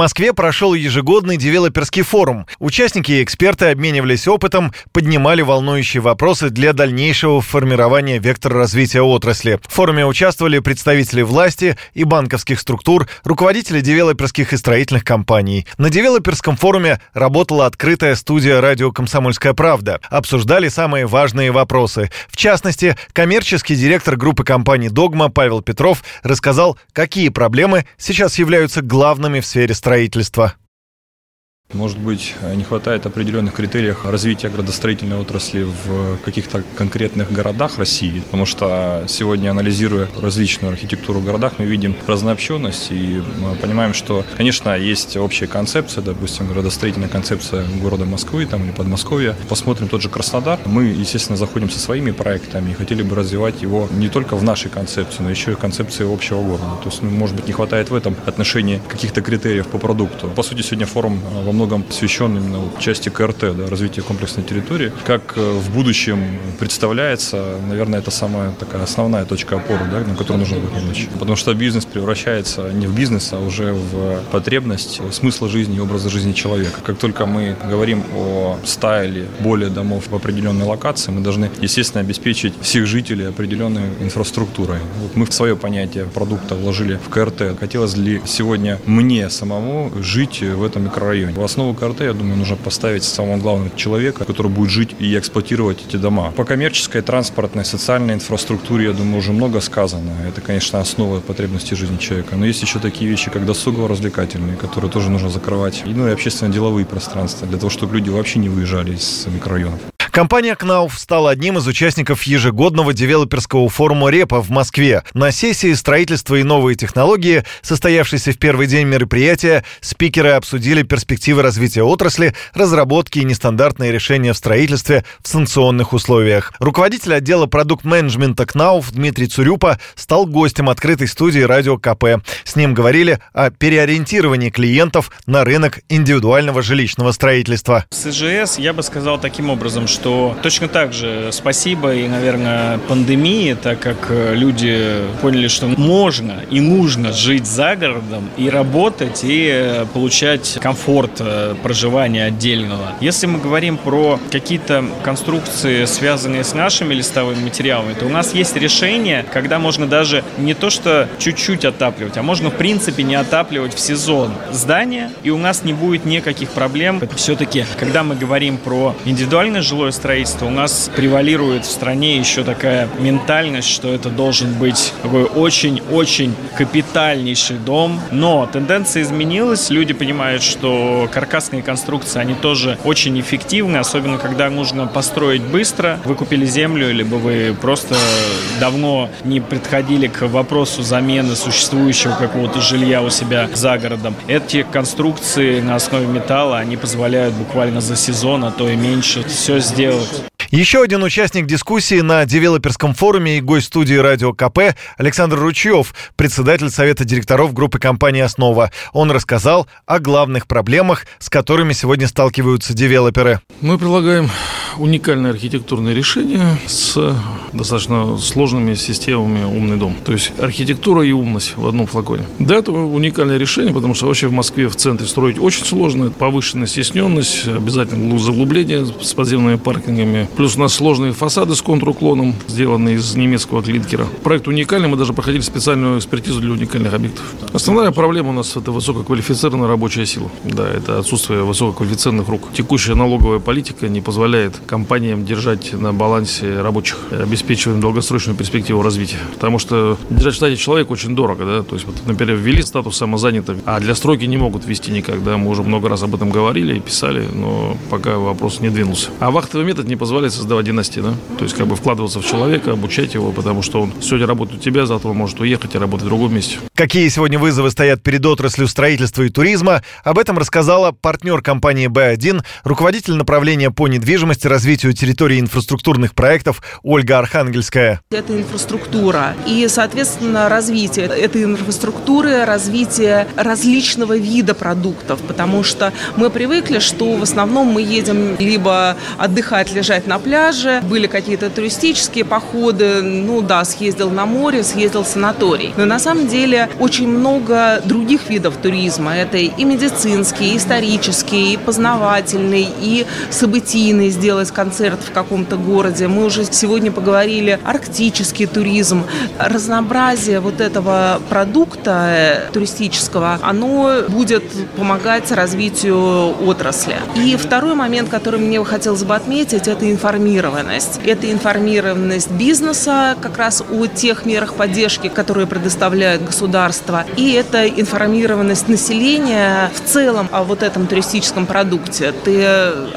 Москве прошел ежегодный девелоперский форум. Участники и эксперты обменивались опытом, поднимали волнующие вопросы для дальнейшего формирования вектора развития отрасли. В форуме участвовали представители власти и банковских структур, руководители девелоперских и строительных компаний. На девелоперском форуме работала открытая студия радио «Комсомольская правда». Обсуждали самые важные вопросы. В частности, коммерческий директор группы компаний «Догма» Павел Петров рассказал, какие проблемы сейчас являются главными в сфере сфере строительства. Может быть, не хватает определенных критериев развития градостроительной отрасли в каких-то конкретных городах России, потому что сегодня, анализируя различную архитектуру в городах, мы видим разнообщенность и мы понимаем, что, конечно, есть общая концепция, допустим, градостроительная концепция города Москвы там, или Подмосковья. Посмотрим тот же Краснодар. Мы, естественно, заходим со своими проектами и хотели бы развивать его не только в нашей концепции, но еще и в концепции общего города. То есть, ну, может быть, не хватает в этом отношении каких-то критериев по продукту. По сути, сегодня форум во многом посвящен именно части КРТ, да, развития комплексной территории. Как э, в будущем представляется, наверное, это самая такая основная точка опоры, да, на которую нужно будет помочь. Потому что бизнес превращается не в бизнес, а уже в потребность смысла жизни и образа жизни человека. Как только мы говорим о стайле более домов в определенной локации, мы должны, естественно, обеспечить всех жителей определенной инфраструктурой. Вот мы в свое понятие продукта вложили в КРТ. Хотелось ли сегодня мне самому жить в этом микрорайоне? Основу КРТ, я думаю, нужно поставить самого главного человека, который будет жить и эксплуатировать эти дома. По коммерческой, транспортной, социальной инфраструктуре, я думаю, уже много сказано. Это, конечно, основа потребностей жизни человека. Но есть еще такие вещи, как досугово-развлекательные, которые тоже нужно закрывать. И, ну и общественно-деловые пространства, для того, чтобы люди вообще не выезжали из микрорайонов. Компания Knauf стала одним из участников ежегодного девелоперского форума РЕПа в Москве. На сессии «Строительство и новые технологии», состоявшейся в первый день мероприятия, спикеры обсудили перспективы развития отрасли, разработки и нестандартные решения в строительстве в санкционных условиях. Руководитель отдела продукт-менеджмента Knauf Дмитрий Цурюпа стал гостем открытой студии «Радио КП». С ним говорили о переориентировании клиентов на рынок индивидуального жилищного строительства. С ИЖС я бы сказал таким образом, что что точно так же спасибо и, наверное, пандемии, так как э, люди поняли, что можно и нужно жить за городом и работать, и э, получать комфорт э, проживания отдельного. Если мы говорим про какие-то конструкции, связанные с нашими листовыми материалами, то у нас есть решение, когда можно даже не то что чуть-чуть отапливать, а можно в принципе не отапливать в сезон здания, и у нас не будет никаких проблем. Все-таки, когда мы говорим про индивидуальное жилое жилое строительство, у нас превалирует в стране еще такая ментальность, что это должен быть такой очень-очень капитальнейший дом. Но тенденция изменилась, люди понимают, что каркасные конструкции, они тоже очень эффективны, особенно когда нужно построить быстро. Вы купили землю, либо вы просто давно не подходили к вопросу замены существующего какого-то жилья у себя за городом. Эти конструкции на основе металла, они позволяют буквально за сезон, а то и меньше все сделать сделать. Еще один участник дискуссии на девелоперском форуме и гость студии «Радио КП» Александр Ручьев, председатель Совета директоров группы компании «Основа». Он рассказал о главных проблемах, с которыми сегодня сталкиваются девелоперы. Мы предлагаем уникальное архитектурное решение с достаточно сложными системами «Умный дом». То есть архитектура и умность в одном флаконе. Да, это уникальное решение, потому что вообще в Москве в центре строить очень сложно. Повышенная стесненность, обязательно заглубление с подземными паркингами. Плюс у нас сложные фасады с контруклоном, сделанные из немецкого клинкера. Проект уникальный, мы даже проходили специальную экспертизу для уникальных объектов. Основная проблема у нас это высококвалифицированная рабочая сила. Да, это отсутствие высококвалифицированных рук. Текущая налоговая политика не позволяет компаниям держать на балансе рабочих, обеспечиваем долгосрочную перспективу развития. Потому что держать в штате человека очень дорого, да, то есть, вот, например, ввели статус самозанятых, а для стройки не могут ввести никогда. Мы уже много раз об этом говорили и писали, но пока вопрос не двинулся. А вахтовый метод не позволяет создавать династии, да, то есть как бы вкладываться в человека, обучать его, потому что он сегодня работает у тебя, завтра он может уехать и работать в другом месте. Какие сегодня вызовы стоят перед отраслью строительства и туризма, об этом рассказала партнер компании B1, руководитель направления по недвижимости развитию территории инфраструктурных проектов Ольга Архангельская. Это инфраструктура и, соответственно, развитие этой инфраструктуры, развитие различного вида продуктов, потому что мы привыкли, что в основном мы едем либо отдыхать, лежать на пляже, были какие-то туристические походы, ну да, съездил на море, съездил в санаторий. Но на самом деле очень много других видов туризма. Это и медицинский, и исторический, и познавательный, и событийный, сделать концерт в каком-то городе. Мы уже сегодня поговорили арктический туризм. Разнообразие вот этого продукта э, туристического, оно будет помогать развитию отрасли. И второй момент, который мне хотелось бы отметить, это информированность. Это информированность бизнеса как раз о тех мерах поддержки, которые предоставляет государство. И это информированность населения в целом о вот этом туристическом продукте. Ты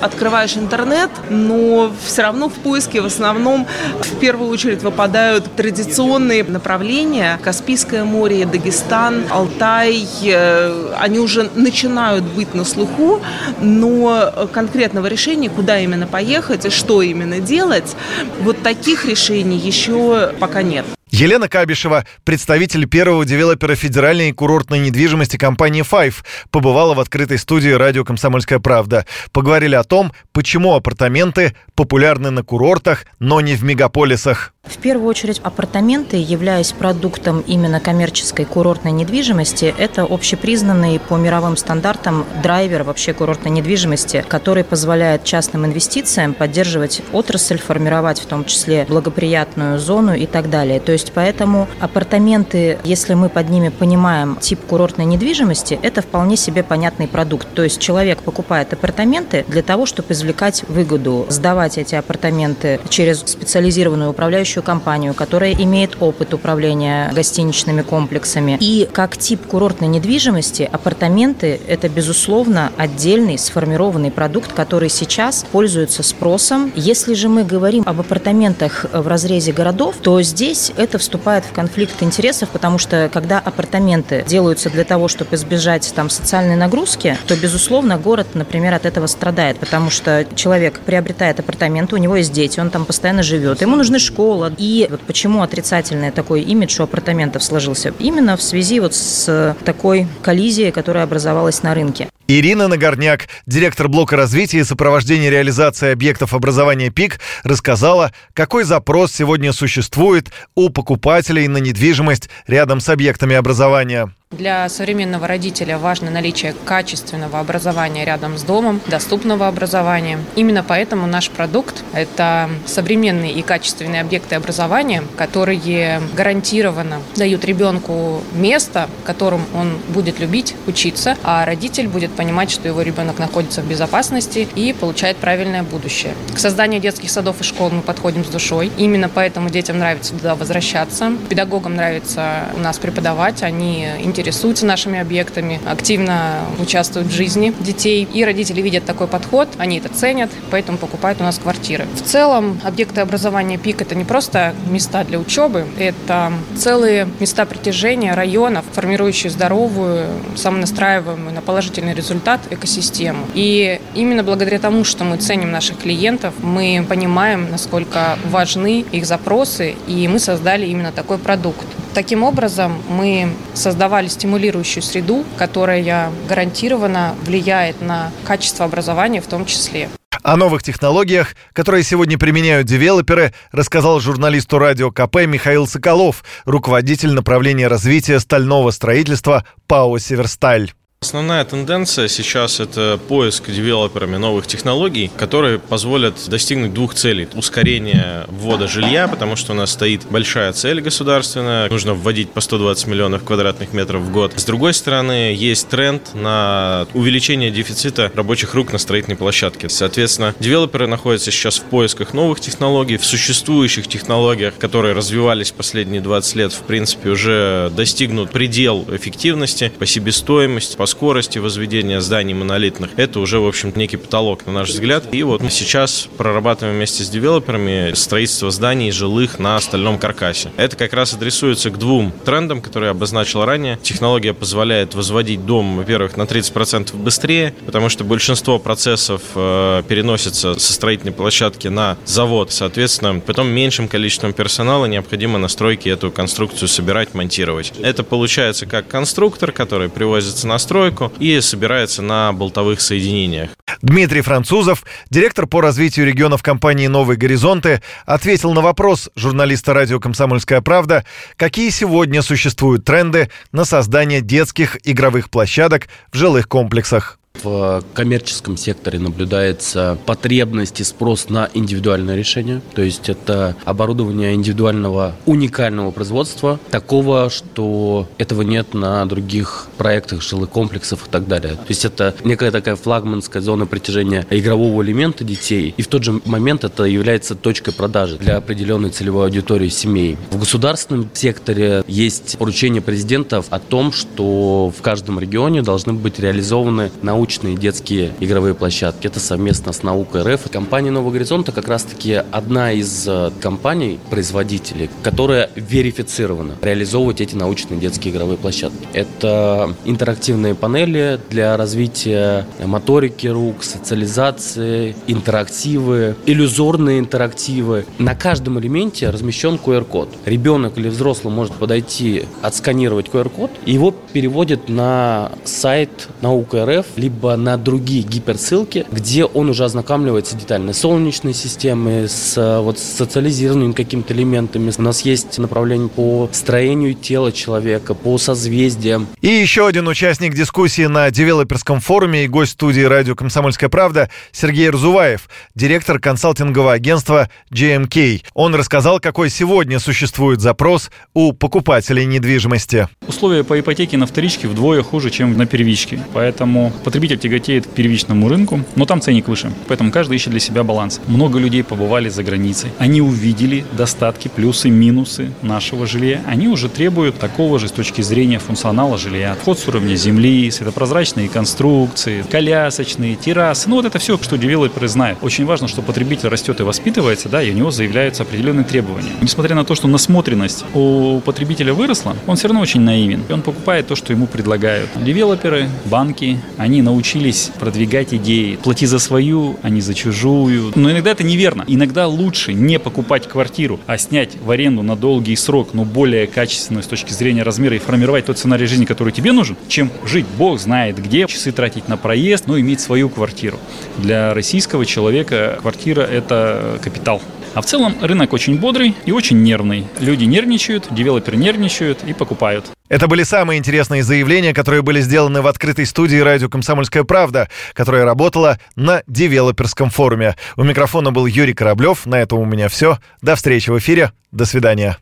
открываешь интернет, но все равно в поиске в основном в первую очередь выпадают традиционные направления. Каспийское море, Дагестан, Алтай. Э, они уже начинают быть на слуху, но конкретного решения, куда именно поехать и что именно делать, вот таких решений еще пока нет. Елена Кабишева, представитель первого девелопера федеральной курортной недвижимости компании Five, побывала в открытой студии радио «Комсомольская правда». Поговорили о том, почему апартаменты популярны на курортах, но не в мегаполисах. В первую очередь апартаменты, являясь продуктом именно коммерческой курортной недвижимости, это общепризнанный по мировым стандартам драйвер вообще курортной недвижимости, который позволяет частным инвестициям поддерживать отрасль, формировать в том числе благоприятную зону и так далее. То есть поэтому апартаменты, если мы под ними понимаем тип курортной недвижимости, это вполне себе понятный продукт. То есть человек покупает апартаменты для того, чтобы извлекать выгоду, сдавать эти апартаменты через специализированную управляющую компанию, которая имеет опыт управления гостиничными комплексами. И как тип курортной недвижимости, апартаменты – это, безусловно, отдельный сформированный продукт, который сейчас пользуется спросом. Если же мы говорим об апартаментах в разрезе городов, то здесь это вступает в конфликт интересов, потому что когда апартаменты делаются для того, чтобы избежать там социальной нагрузки, то, безусловно, город, например, от этого страдает, потому что человек приобретает апартаменты, у него есть дети, он там постоянно живет, ему нужны было. И вот почему отрицательный такой имидж у апартаментов сложился? Именно в связи вот с такой коллизией, которая образовалась на рынке. Ирина Нагорняк, директор блока развития и сопровождения реализации объектов образования ПИК, рассказала, какой запрос сегодня существует у покупателей на недвижимость рядом с объектами образования. Для современного родителя важно наличие качественного образования рядом с домом, доступного образования. Именно поэтому наш продукт – это современные и качественные объекты образования, которые гарантированно дают ребенку место, в котором он будет любить учиться, а родитель будет понимать, что его ребенок находится в безопасности и получает правильное будущее. К созданию детских садов и школ мы подходим с душой. Именно поэтому детям нравится туда возвращаться. Педагогам нравится у нас преподавать, они интересуются интересуются нашими объектами, активно участвуют в жизни детей. И родители видят такой подход, они это ценят, поэтому покупают у нас квартиры. В целом, объекты образования ПИК – это не просто места для учебы, это целые места притяжения районов, формирующие здоровую, самонастраиваемую на положительный результат экосистему. И именно благодаря тому, что мы ценим наших клиентов, мы понимаем, насколько важны их запросы, и мы создали именно такой продукт. Таким образом, мы создавали стимулирующую среду, которая гарантированно влияет на качество образования в том числе. О новых технологиях, которые сегодня применяют девелоперы, рассказал журналисту радио КП Михаил Соколов, руководитель направления развития стального строительства ПАО «Северсталь». Основная тенденция сейчас – это поиск девелоперами новых технологий, которые позволят достигнуть двух целей. Ускорение ввода жилья, потому что у нас стоит большая цель государственная. Нужно вводить по 120 миллионов квадратных метров в год. С другой стороны, есть тренд на увеличение дефицита рабочих рук на строительной площадке. Соответственно, девелоперы находятся сейчас в поисках новых технологий, в существующих технологиях, которые развивались последние 20 лет, в принципе, уже достигнут предел эффективности по себестоимости, по скорости возведения зданий монолитных. Это уже, в общем, некий потолок, на наш взгляд. И вот мы сейчас прорабатываем вместе с девелоперами строительство зданий жилых на стальном каркасе. Это как раз адресуется к двум трендам, которые я обозначил ранее. Технология позволяет возводить дом, во-первых, на 30% быстрее, потому что большинство процессов э, переносится со строительной площадки на завод. Соответственно, потом меньшим количеством персонала необходимо на стройке эту конструкцию собирать, монтировать. Это получается как конструктор, который привозится на стройку, застройку и собирается на болтовых соединениях. Дмитрий Французов, директор по развитию регионов компании «Новые горизонты», ответил на вопрос журналиста радио «Комсомольская правда», какие сегодня существуют тренды на создание детских игровых площадок в жилых комплексах. В коммерческом секторе наблюдается потребность и спрос на индивидуальное решение. То есть это оборудование индивидуального уникального производства, такого, что этого нет на других проектах жилых комплексов и так далее. То есть это некая такая флагманская зона притяжения игрового элемента детей. И в тот же момент это является точкой продажи для определенной целевой аудитории семей. В государственном секторе есть поручение президентов о том, что в каждом регионе должны быть реализованы научные научные детские игровые площадки. Это совместно с наукой РФ. Компания «Нового горизонта» как раз-таки одна из э, компаний, производителей, которая верифицирована реализовывать эти научные детские игровые площадки. Это интерактивные панели для развития моторики рук, социализации, интерактивы, иллюзорные интерактивы. На каждом элементе размещен QR-код. Ребенок или взрослый может подойти, отсканировать QR-код, и его переводит на сайт наука РФ, либо либо на другие гиперссылки, где он уже ознакомливается детально с солнечной системой, с, вот, с социализированными какими-то элементами. У нас есть направление по строению тела человека, по созвездиям. И еще один участник дискуссии на девелоперском форуме и гость студии радио «Комсомольская правда» Сергей Разуваев, директор консалтингового агентства GMK. Он рассказал, какой сегодня существует запрос у покупателей недвижимости. Условия по ипотеке на вторичке вдвое хуже, чем на первичке. Поэтому потребитель потребитель тяготеет к первичному рынку, но там ценник выше. Поэтому каждый ищет для себя баланс. Много людей побывали за границей. Они увидели достатки, плюсы, минусы нашего жилья. Они уже требуют такого же с точки зрения функционала жилья. Вход с уровня земли, светопрозрачные конструкции, колясочные, террасы. Ну вот это все, что девелоперы знают. Очень важно, что потребитель растет и воспитывается, да, и у него заявляются определенные требования. Несмотря на то, что насмотренность у потребителя выросла, он все равно очень наивен. Он покупает то, что ему предлагают. Девелоперы, банки, они на научились продвигать идеи. Плати за свою, а не за чужую. Но иногда это неверно. Иногда лучше не покупать квартиру, а снять в аренду на долгий срок, но более качественно с точки зрения размера и формировать тот сценарий жизни, который тебе нужен, чем жить бог знает где, часы тратить на проезд, но иметь свою квартиру. Для российского человека квартира – это капитал. А в целом рынок очень бодрый и очень нервный. Люди нервничают, девелоперы нервничают и покупают. Это были самые интересные заявления, которые были сделаны в открытой студии радио «Комсомольская правда», которая работала на девелоперском форуме. У микрофона был Юрий Кораблев. На этом у меня все. До встречи в эфире. До свидания.